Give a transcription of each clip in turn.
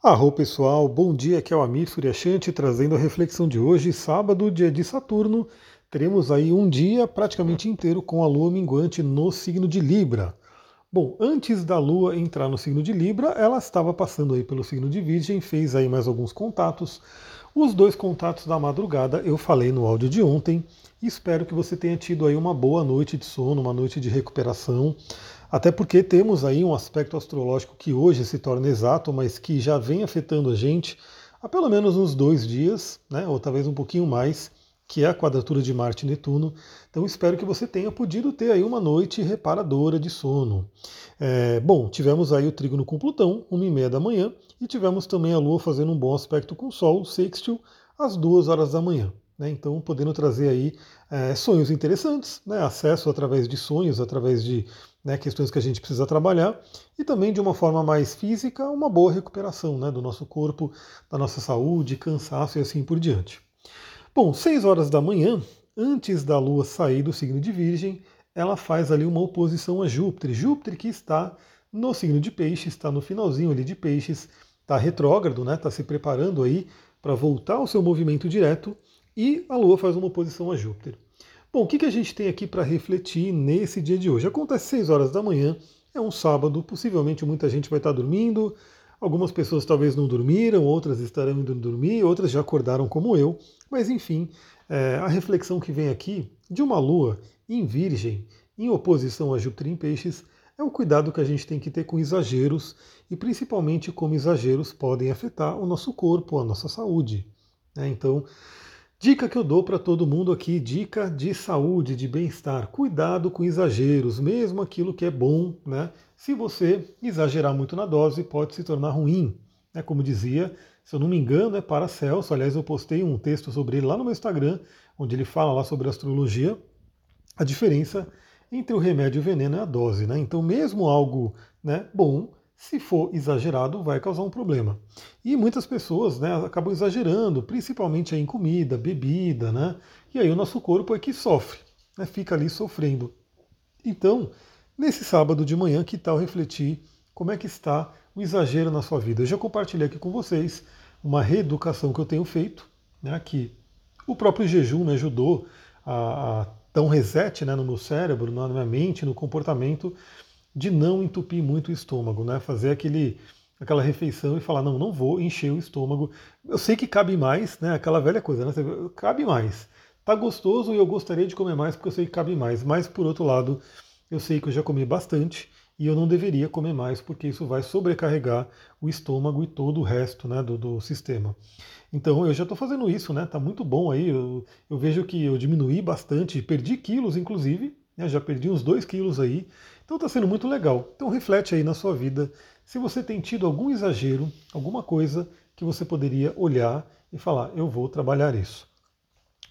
Arro pessoal, bom dia, aqui é o Amir Suryashanti trazendo a reflexão de hoje, sábado, dia de Saturno. Teremos aí um dia praticamente inteiro com a lua minguante no signo de Libra. Bom, antes da lua entrar no signo de Libra, ela estava passando aí pelo signo de Virgem, fez aí mais alguns contatos. Os dois contatos da madrugada eu falei no áudio de ontem. Espero que você tenha tido aí uma boa noite de sono, uma noite de recuperação. Até porque temos aí um aspecto astrológico que hoje se torna exato, mas que já vem afetando a gente há pelo menos uns dois dias, né, ou talvez um pouquinho mais, que é a quadratura de Marte e Netuno. Então espero que você tenha podido ter aí uma noite reparadora de sono. É, bom, tivemos aí o trígono com Plutão, uma e meia da manhã, e tivemos também a Lua fazendo um bom aspecto com o Sol, sextil, às duas horas da manhã. Né, então, podendo trazer aí é, sonhos interessantes, né, acesso através de sonhos, através de né, questões que a gente precisa trabalhar, e também de uma forma mais física, uma boa recuperação né, do nosso corpo, da nossa saúde, cansaço e assim por diante. Bom, 6 horas da manhã, antes da Lua sair do signo de Virgem, ela faz ali uma oposição a Júpiter. Júpiter que está no signo de Peixes, está no finalzinho ali de Peixes, está retrógrado, né? Está se preparando aí para voltar ao seu movimento direto e a Lua faz uma oposição a Júpiter. Bom, o que, que a gente tem aqui para refletir nesse dia de hoje? Acontece 6 horas da manhã, é um sábado, possivelmente muita gente vai estar dormindo, algumas pessoas talvez não dormiram, outras estarão indo dormir, outras já acordaram como eu, mas enfim, é, a reflexão que vem aqui de uma Lua em Virgem, em oposição a Júpiter em Peixes, é o cuidado que a gente tem que ter com exageros e principalmente como exageros podem afetar o nosso corpo, a nossa saúde. Né? Então, Dica que eu dou para todo mundo aqui, dica de saúde, de bem-estar. Cuidado com exageros, mesmo aquilo que é bom, né? Se você exagerar muito na dose, pode se tornar ruim. É como dizia, se eu não me engano, é para Celso. Aliás, eu postei um texto sobre ele lá no meu Instagram, onde ele fala lá sobre astrologia. A diferença entre o remédio e o veneno é a dose, né? Então, mesmo algo né, bom, se for exagerado, vai causar um problema. E muitas pessoas né, acabam exagerando, principalmente em comida, bebida, né? E aí o nosso corpo é que sofre, né, fica ali sofrendo. Então, nesse sábado de manhã, que tal refletir como é que está o exagero na sua vida? Eu já compartilhei aqui com vocês uma reeducação que eu tenho feito, né, que o próprio jejum me ajudou a, a dar um reset né, no meu cérebro, na minha mente, no comportamento, de não entupir muito o estômago, né? Fazer aquele, aquela refeição e falar, não, não vou encher o estômago. Eu sei que cabe mais, né? Aquela velha coisa, né? Cabe mais. Tá gostoso e eu gostaria de comer mais porque eu sei que cabe mais. Mas por outro lado, eu sei que eu já comi bastante e eu não deveria comer mais porque isso vai sobrecarregar o estômago e todo o resto né, do, do sistema. Então eu já estou fazendo isso, né? Tá muito bom aí. Eu, eu vejo que eu diminuí bastante, perdi quilos, inclusive, né, já perdi uns 2 quilos aí. Então está sendo muito legal. Então reflete aí na sua vida se você tem tido algum exagero, alguma coisa que você poderia olhar e falar, eu vou trabalhar isso.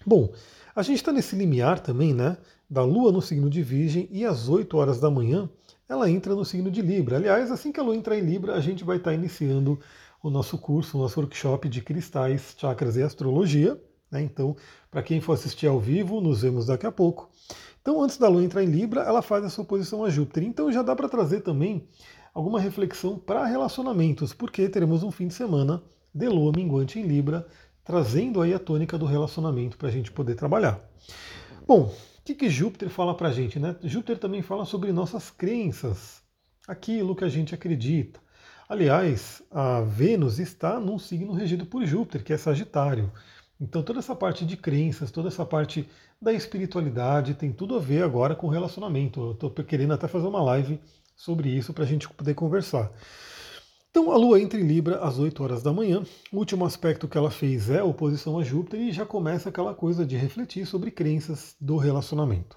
Bom, a gente está nesse limiar também, né? Da Lua no signo de Virgem e às 8 horas da manhã ela entra no signo de Libra. Aliás, assim que a Lua entrar em Libra, a gente vai estar tá iniciando o nosso curso, o nosso workshop de cristais, chakras e astrologia. Né? Então, para quem for assistir ao vivo, nos vemos daqui a pouco. Então, antes da Lua entrar em Libra, ela faz a sua oposição a Júpiter. Então, já dá para trazer também alguma reflexão para relacionamentos, porque teremos um fim de semana de Lua minguante em Libra, trazendo aí a tônica do relacionamento para a gente poder trabalhar. Bom, o que, que Júpiter fala para a gente? Né? Júpiter também fala sobre nossas crenças, aquilo que a gente acredita. Aliás, a Vênus está num signo regido por Júpiter, que é Sagitário. Então toda essa parte de crenças, toda essa parte da espiritualidade tem tudo a ver agora com relacionamento. Eu estou querendo até fazer uma live sobre isso para a gente poder conversar. Então a Lua entra em Libra às 8 horas da manhã. O último aspecto que ela fez é a oposição a Júpiter e já começa aquela coisa de refletir sobre crenças do relacionamento.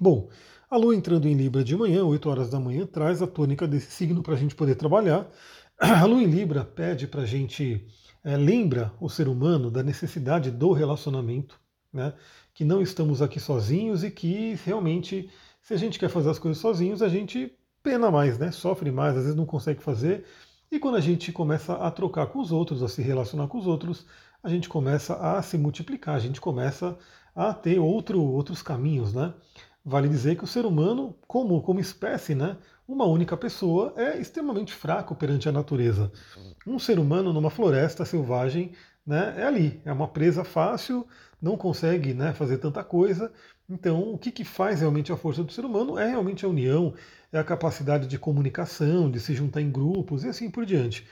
Bom, a Lua entrando em Libra de manhã, 8 horas da manhã, traz a tônica desse signo para a gente poder trabalhar. A Lua em Libra pede para a gente é, lembra o ser humano da necessidade do relacionamento, né? que não estamos aqui sozinhos e que realmente, se a gente quer fazer as coisas sozinhos, a gente pena mais, né? sofre mais, às vezes não consegue fazer. E quando a gente começa a trocar com os outros, a se relacionar com os outros, a gente começa a se multiplicar, a gente começa a ter outro, outros caminhos, né? Vale dizer que o ser humano, como, como espécie, né, uma única pessoa, é extremamente fraco perante a natureza. Um ser humano numa floresta selvagem né, é ali, é uma presa fácil, não consegue né, fazer tanta coisa. Então, o que, que faz realmente a força do ser humano é realmente a união, é a capacidade de comunicação, de se juntar em grupos e assim por diante.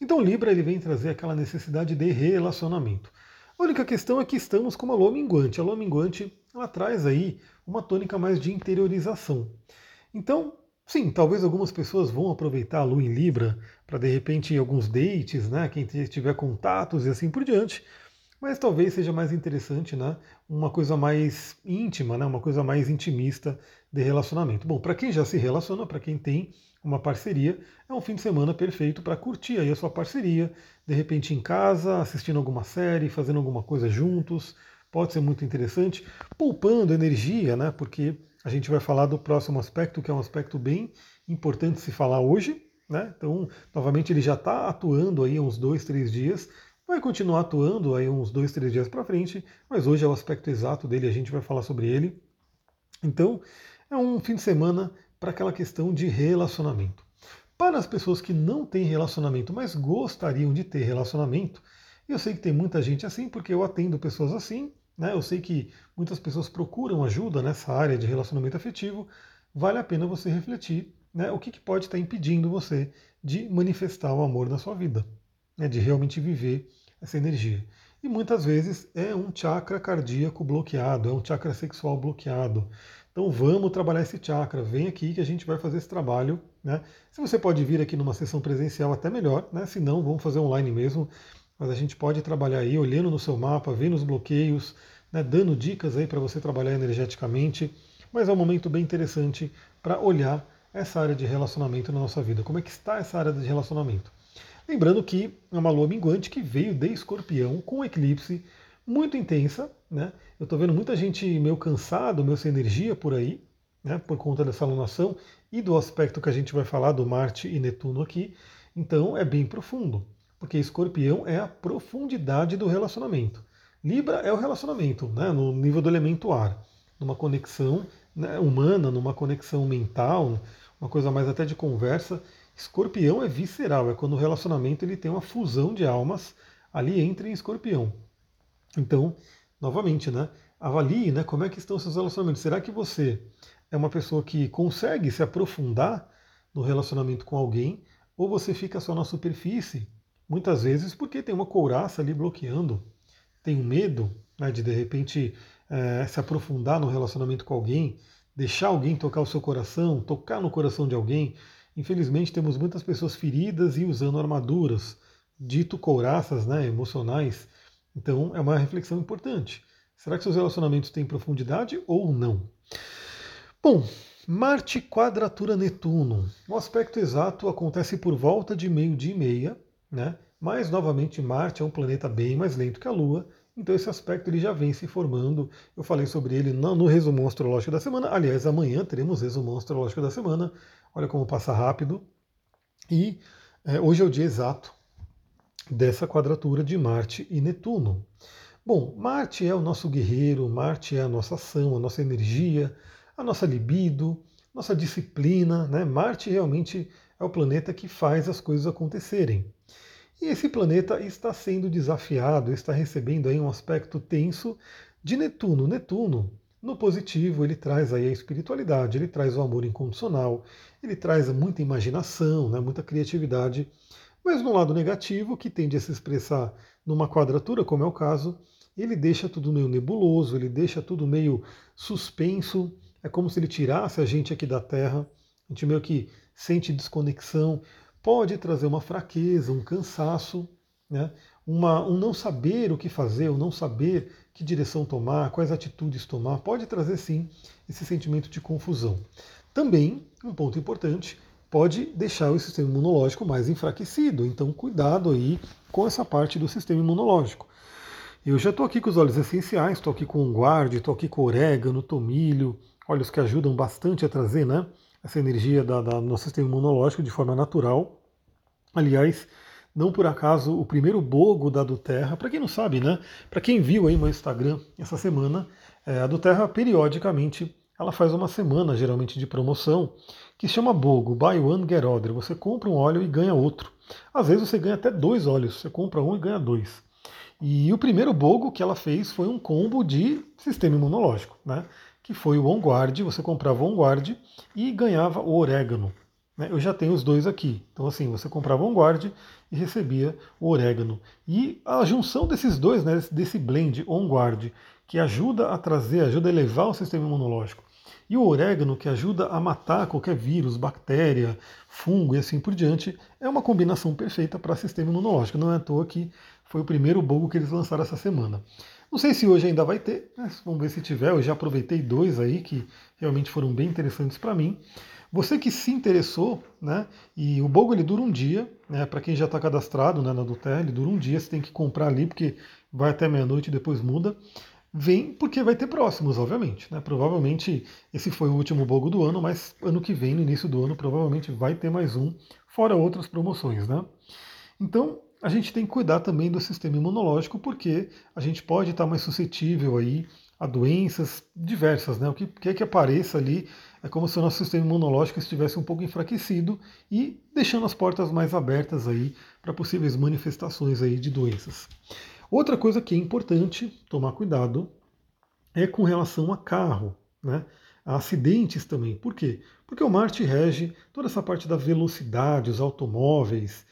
Então, Libra ele vem trazer aquela necessidade de relacionamento. A única questão é que estamos com uma lua minguante. A lua minguante ela traz aí uma tônica mais de interiorização. Então, sim, talvez algumas pessoas vão aproveitar a lua em Libra para de repente alguns dates, né? Quem tiver contatos e assim por diante mas talvez seja mais interessante, né, uma coisa mais íntima, né, uma coisa mais intimista de relacionamento. Bom, para quem já se relaciona, para quem tem uma parceria, é um fim de semana perfeito para curtir aí a sua parceria, de repente em casa, assistindo alguma série, fazendo alguma coisa juntos, pode ser muito interessante, poupando energia, né, porque a gente vai falar do próximo aspecto, que é um aspecto bem importante se falar hoje, né? Então, novamente, ele já está atuando aí uns dois, três dias, Vai continuar atuando aí uns dois, três dias para frente, mas hoje é o aspecto exato dele, a gente vai falar sobre ele. Então, é um fim de semana para aquela questão de relacionamento. Para as pessoas que não têm relacionamento, mas gostariam de ter relacionamento, eu sei que tem muita gente assim, porque eu atendo pessoas assim, né? Eu sei que muitas pessoas procuram ajuda nessa área de relacionamento afetivo. Vale a pena você refletir né, o que, que pode estar impedindo você de manifestar o amor na sua vida né, de realmente viver essa energia. E muitas vezes é um chakra cardíaco bloqueado, é um chakra sexual bloqueado. Então vamos trabalhar esse chakra, vem aqui que a gente vai fazer esse trabalho. Né? Se você pode vir aqui numa sessão presencial, até melhor, né? se não, vamos fazer online mesmo. Mas a gente pode trabalhar aí olhando no seu mapa, vendo os bloqueios, né? dando dicas aí para você trabalhar energeticamente. Mas é um momento bem interessante para olhar essa área de relacionamento na nossa vida. Como é que está essa área de relacionamento? Lembrando que é uma lua minguante que veio de escorpião com eclipse muito intensa. Né? Eu estou vendo muita gente meio cansado, meio sem energia por aí, né? por conta dessa alunação e do aspecto que a gente vai falar do Marte e Netuno aqui. Então é bem profundo, porque escorpião é a profundidade do relacionamento. Libra é o relacionamento, né? no nível do elemento ar, numa conexão né, humana, numa conexão mental, uma coisa mais até de conversa. Escorpião é visceral, é quando o relacionamento ele tem uma fusão de almas ali entre em escorpião. Então, novamente, né? Avalie né, como é que estão seus relacionamentos. Será que você é uma pessoa que consegue se aprofundar no relacionamento com alguém ou você fica só na superfície? Muitas vezes porque tem uma couraça ali bloqueando, tem um medo né, de de repente é, se aprofundar no relacionamento com alguém, deixar alguém tocar o seu coração, tocar no coração de alguém. Infelizmente, temos muitas pessoas feridas e usando armaduras, dito couraças né, emocionais. Então, é uma reflexão importante. Será que seus relacionamentos têm profundidade ou não? Bom, Marte quadratura Netuno. O aspecto exato acontece por volta de meio-dia e meia, né? mas novamente Marte é um planeta bem mais lento que a Lua, então esse aspecto ele já vem se formando. Eu falei sobre ele no, resumo astrológico da semana. Aliás, amanhã teremos resumo astrológico da semana. Olha como passa rápido. E é, hoje é o dia exato dessa quadratura de Marte e Netuno. Bom, Marte é o nosso guerreiro, Marte é a nossa ação, a nossa energia, a nossa libido, nossa disciplina. Né? Marte realmente é o planeta que faz as coisas acontecerem. E esse planeta está sendo desafiado, está recebendo aí um aspecto tenso de Netuno. Netuno no positivo, ele traz aí a espiritualidade, ele traz o amor incondicional, ele traz muita imaginação, né, muita criatividade. Mas no lado negativo, que tende a se expressar numa quadratura, como é o caso, ele deixa tudo meio nebuloso, ele deixa tudo meio suspenso. É como se ele tirasse a gente aqui da Terra. A gente meio que sente desconexão. Pode trazer uma fraqueza, um cansaço, né? uma, um não saber o que fazer, um não saber que direção tomar, quais atitudes tomar, pode trazer sim esse sentimento de confusão. Também, um ponto importante, pode deixar o sistema imunológico mais enfraquecido, então cuidado aí com essa parte do sistema imunológico. Eu já estou aqui com os óleos essenciais, estou aqui com o guarde, estou aqui com orégano, tomilho, óleos que ajudam bastante a trazer né, essa energia da, da, do nosso sistema imunológico de forma natural. Aliás, não por acaso, o primeiro bogo da Duterra, para quem não sabe, né? Para quem viu aí meu Instagram essa semana, é, a Duterra periodicamente ela faz uma semana geralmente de promoção que chama BOGO, Buy One Get Other. Você compra um óleo e ganha outro. Às vezes você ganha até dois óleos, você compra um e ganha dois. E o primeiro BOGO que ela fez foi um combo de sistema imunológico, né? Que foi o OnGuard, você comprava o OnGuard e ganhava o orégano. Né? Eu já tenho os dois aqui. Então assim, você comprava o OnGuard e recebia o orégano. E a junção desses dois, né, desse blend OnGuard, que ajuda a trazer, ajuda a elevar o sistema imunológico, e o orégano, que ajuda a matar qualquer vírus, bactéria, fungo e assim por diante, é uma combinação perfeita para sistema imunológico. Não é à toa que foi o primeiro bogo que eles lançaram essa semana. Não sei se hoje ainda vai ter, né? vamos ver se tiver. Eu já aproveitei dois aí que realmente foram bem interessantes para mim. Você que se interessou, né? E o Bogo ele dura um dia, né? Para quem já está cadastrado né, na Duterra, ele dura um dia, você tem que comprar ali, porque vai até meia-noite e depois muda. Vem porque vai ter próximos, obviamente. Né? Provavelmente esse foi o último Bogo do ano, mas ano que vem, no início do ano, provavelmente vai ter mais um, fora outras promoções. Né? Então, a gente tem que cuidar também do sistema imunológico, porque a gente pode estar mais suscetível aí a doenças diversas, né? O que quer que apareça ali é como se o nosso sistema imunológico estivesse um pouco enfraquecido e deixando as portas mais abertas aí para possíveis manifestações aí de doenças. Outra coisa que é importante tomar cuidado é com relação a carro, né? A acidentes também. Por quê? Porque o Marte rege toda essa parte da velocidade, os automóveis.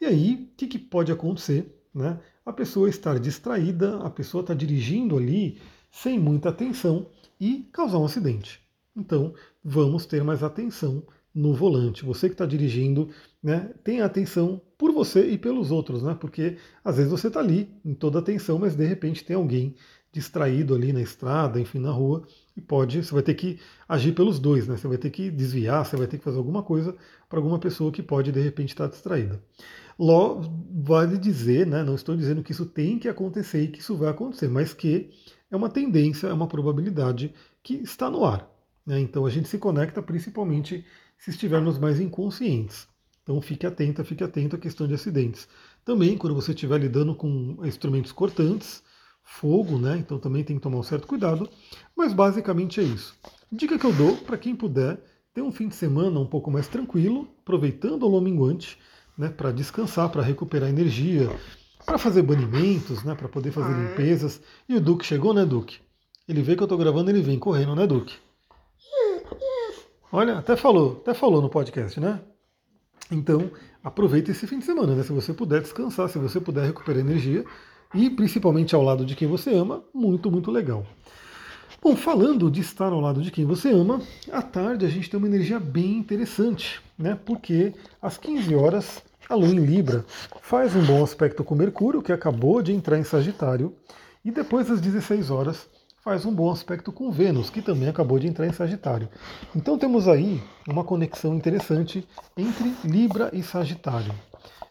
E aí, o que, que pode acontecer? Né? A pessoa estar distraída, a pessoa está dirigindo ali sem muita atenção e causar um acidente. Então, vamos ter mais atenção no volante. Você que está dirigindo, né, tenha atenção por você e pelos outros, né? Porque às vezes você está ali em toda atenção, mas de repente tem alguém distraído ali na estrada, enfim, na rua, pode, você vai ter que agir pelos dois, né? Você vai ter que desviar, você vai ter que fazer alguma coisa para alguma pessoa que pode de repente estar distraída. Ló vale dizer, né? Não estou dizendo que isso tem que acontecer e que isso vai acontecer, mas que é uma tendência, é uma probabilidade que está no ar. Né? Então a gente se conecta principalmente se estivermos mais inconscientes. Então fique atenta, fique atento à questão de acidentes. Também quando você estiver lidando com instrumentos cortantes, fogo, né? Então também tem que tomar um certo cuidado. Mas basicamente é isso. Dica que eu dou para quem puder ter um fim de semana um pouco mais tranquilo, aproveitando o lominguante, né? Para descansar, para recuperar energia, para fazer banimentos, né? Para poder fazer limpezas. E o Duque chegou, né, Duque? Ele vê que eu estou gravando, ele vem correndo, né, Duque? Olha, até falou, até falou no podcast, né? Então, aproveite esse fim de semana, né? Se você puder descansar, se você puder recuperar energia e principalmente ao lado de quem você ama, muito, muito legal. Bom, falando de estar ao lado de quem você ama, à tarde a gente tem uma energia bem interessante, né? Porque às 15 horas a Lua em Libra faz um bom aspecto com Mercúrio, que acabou de entrar em Sagitário, e depois às 16 horas faz um bom aspecto com Vênus, que também acabou de entrar em Sagitário. Então temos aí uma conexão interessante entre Libra e Sagitário.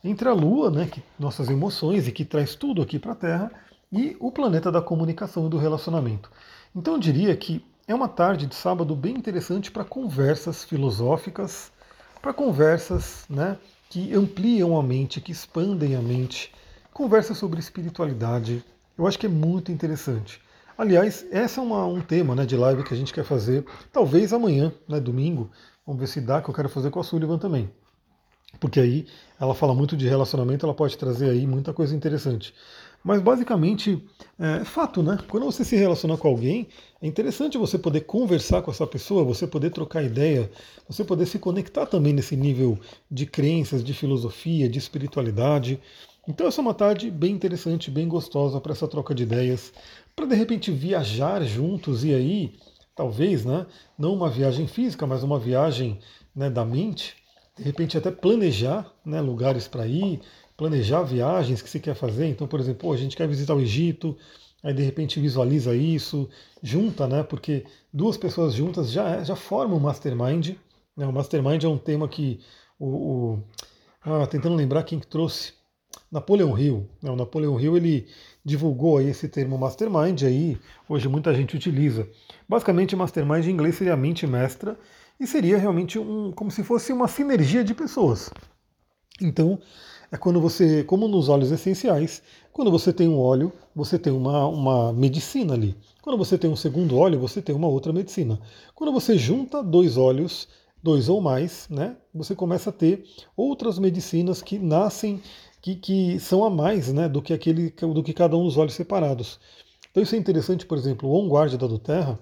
Entre a Lua, né, que nossas emoções e que traz tudo aqui para a Terra, e o planeta da comunicação e do relacionamento. Então eu diria que é uma tarde de sábado bem interessante para conversas filosóficas, para conversas né, que ampliam a mente, que expandem a mente, conversas sobre espiritualidade. Eu acho que é muito interessante. Aliás, esse é uma, um tema né, de live que a gente quer fazer, talvez amanhã, né, domingo. Vamos ver se dá, que eu quero fazer com a Sullivan também. Porque aí ela fala muito de relacionamento, ela pode trazer aí muita coisa interessante. Mas basicamente é fato, né? Quando você se relaciona com alguém, é interessante você poder conversar com essa pessoa, você poder trocar ideia, você poder se conectar também nesse nível de crenças, de filosofia, de espiritualidade. Então essa é uma tarde bem interessante, bem gostosa para essa troca de ideias, para de repente viajar juntos e aí, talvez, né, não uma viagem física, mas uma viagem né, da mente, de repente até planejar né, lugares para ir, planejar viagens que se quer fazer. Então, por exemplo, a gente quer visitar o Egito, aí de repente visualiza isso, junta, né? Porque duas pessoas juntas já, já formam um mastermind. Né? O mastermind é um tema que o, o ah, tentando lembrar quem que trouxe Napoleão Hill. Né? O Napoleão Hill ele divulgou aí esse termo mastermind, aí hoje muita gente utiliza. Basicamente, mastermind em inglês seria mente mestra e seria realmente um, como se fosse uma sinergia de pessoas. Então, é quando você, como nos óleos essenciais, quando você tem um óleo, você tem uma, uma medicina ali. Quando você tem um segundo óleo, você tem uma outra medicina. Quando você junta dois óleos, dois ou mais, né, você começa a ter outras medicinas que nascem, que, que são a mais né, do que aquele do que cada um dos óleos separados. Então isso é interessante, por exemplo, o On Guard da Doterra,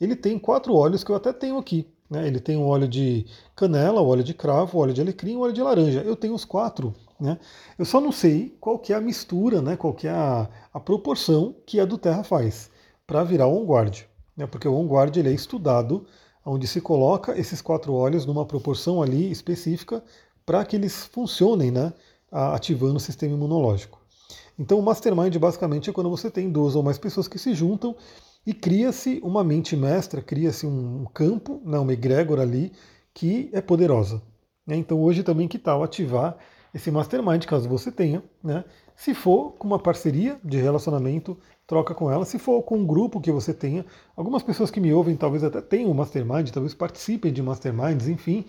ele tem quatro óleos que eu até tenho aqui. Né? Ele tem o óleo de canela, o óleo de cravo, o óleo de alecrim e o óleo de laranja. Eu tenho os quatro. Né? Eu só não sei qual que é a mistura, né? qual que é a, a proporção que a do Terra faz para virar o on-guard. Né? Porque o on-guard é estudado onde se coloca esses quatro óleos numa proporção ali específica para que eles funcionem, né? ativando o sistema imunológico. Então o mastermind basicamente é quando você tem duas ou mais pessoas que se juntam e cria-se uma mente mestra, cria-se um campo, né, uma egrégora ali, que é poderosa. Né? Então hoje também que tal ativar esse mastermind, caso você tenha, né? Se for com uma parceria de relacionamento, troca com ela. Se for com um grupo que você tenha, algumas pessoas que me ouvem talvez até tenham um mastermind, talvez participem de masterminds, enfim.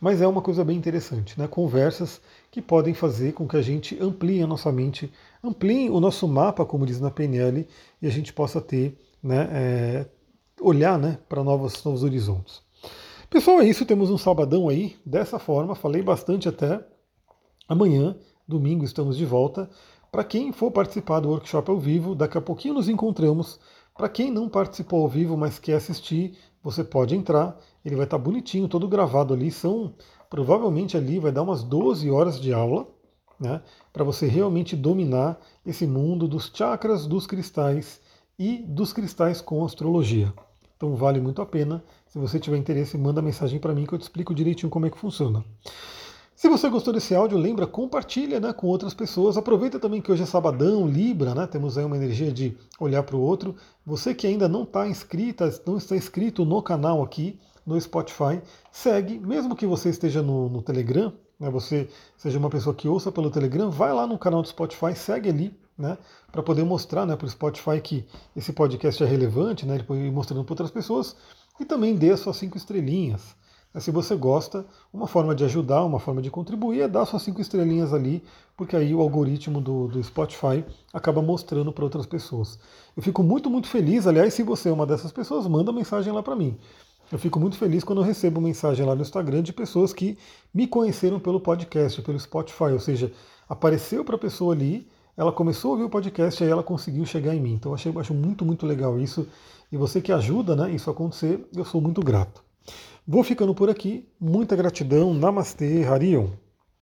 Mas é uma coisa bem interessante, né? Conversas que podem fazer com que a gente amplie a nossa mente, amplie o nosso mapa, como diz na PNL, e a gente possa ter né, é, olhar né, para novos, novos horizontes. Pessoal, é isso. Temos um sabadão aí dessa forma. Falei bastante até. Amanhã, domingo, estamos de volta. Para quem for participar do workshop ao vivo, daqui a pouquinho nos encontramos. Para quem não participou ao vivo, mas quer assistir, você pode entrar. Ele vai estar tá bonitinho, todo gravado ali. São provavelmente ali vai dar umas 12 horas de aula, né? Para você realmente dominar esse mundo dos chakras, dos cristais e dos cristais com astrologia. Então vale muito a pena. Se você tiver interesse, manda mensagem para mim que eu te explico direitinho como é que funciona. Se você gostou desse áudio, lembra, compartilha né, com outras pessoas. Aproveita também que hoje é sabadão, Libra, né? Temos aí uma energia de olhar para o outro. Você que ainda não está inscrita, não está inscrito no canal aqui no Spotify, segue, mesmo que você esteja no, no Telegram, né, você seja uma pessoa que ouça pelo Telegram, vai lá no canal do Spotify, segue ali, né, para poder mostrar né, para o Spotify que esse podcast é relevante, né, ele pode ir mostrando para outras pessoas, e também dê as suas cinco estrelinhas. Né, se você gosta, uma forma de ajudar, uma forma de contribuir é dar suas cinco estrelinhas ali, porque aí o algoritmo do, do Spotify acaba mostrando para outras pessoas. Eu fico muito, muito feliz. Aliás, se você é uma dessas pessoas, manda mensagem lá para mim. Eu fico muito feliz quando eu recebo mensagem lá no Instagram de pessoas que me conheceram pelo podcast, pelo Spotify, ou seja, apareceu para a pessoa ali ela começou a ouvir o podcast e ela conseguiu chegar em mim. Então eu achei, acho muito, muito legal isso. E você que ajuda né, isso a acontecer, eu sou muito grato. Vou ficando por aqui. Muita gratidão. Namastê, Harion.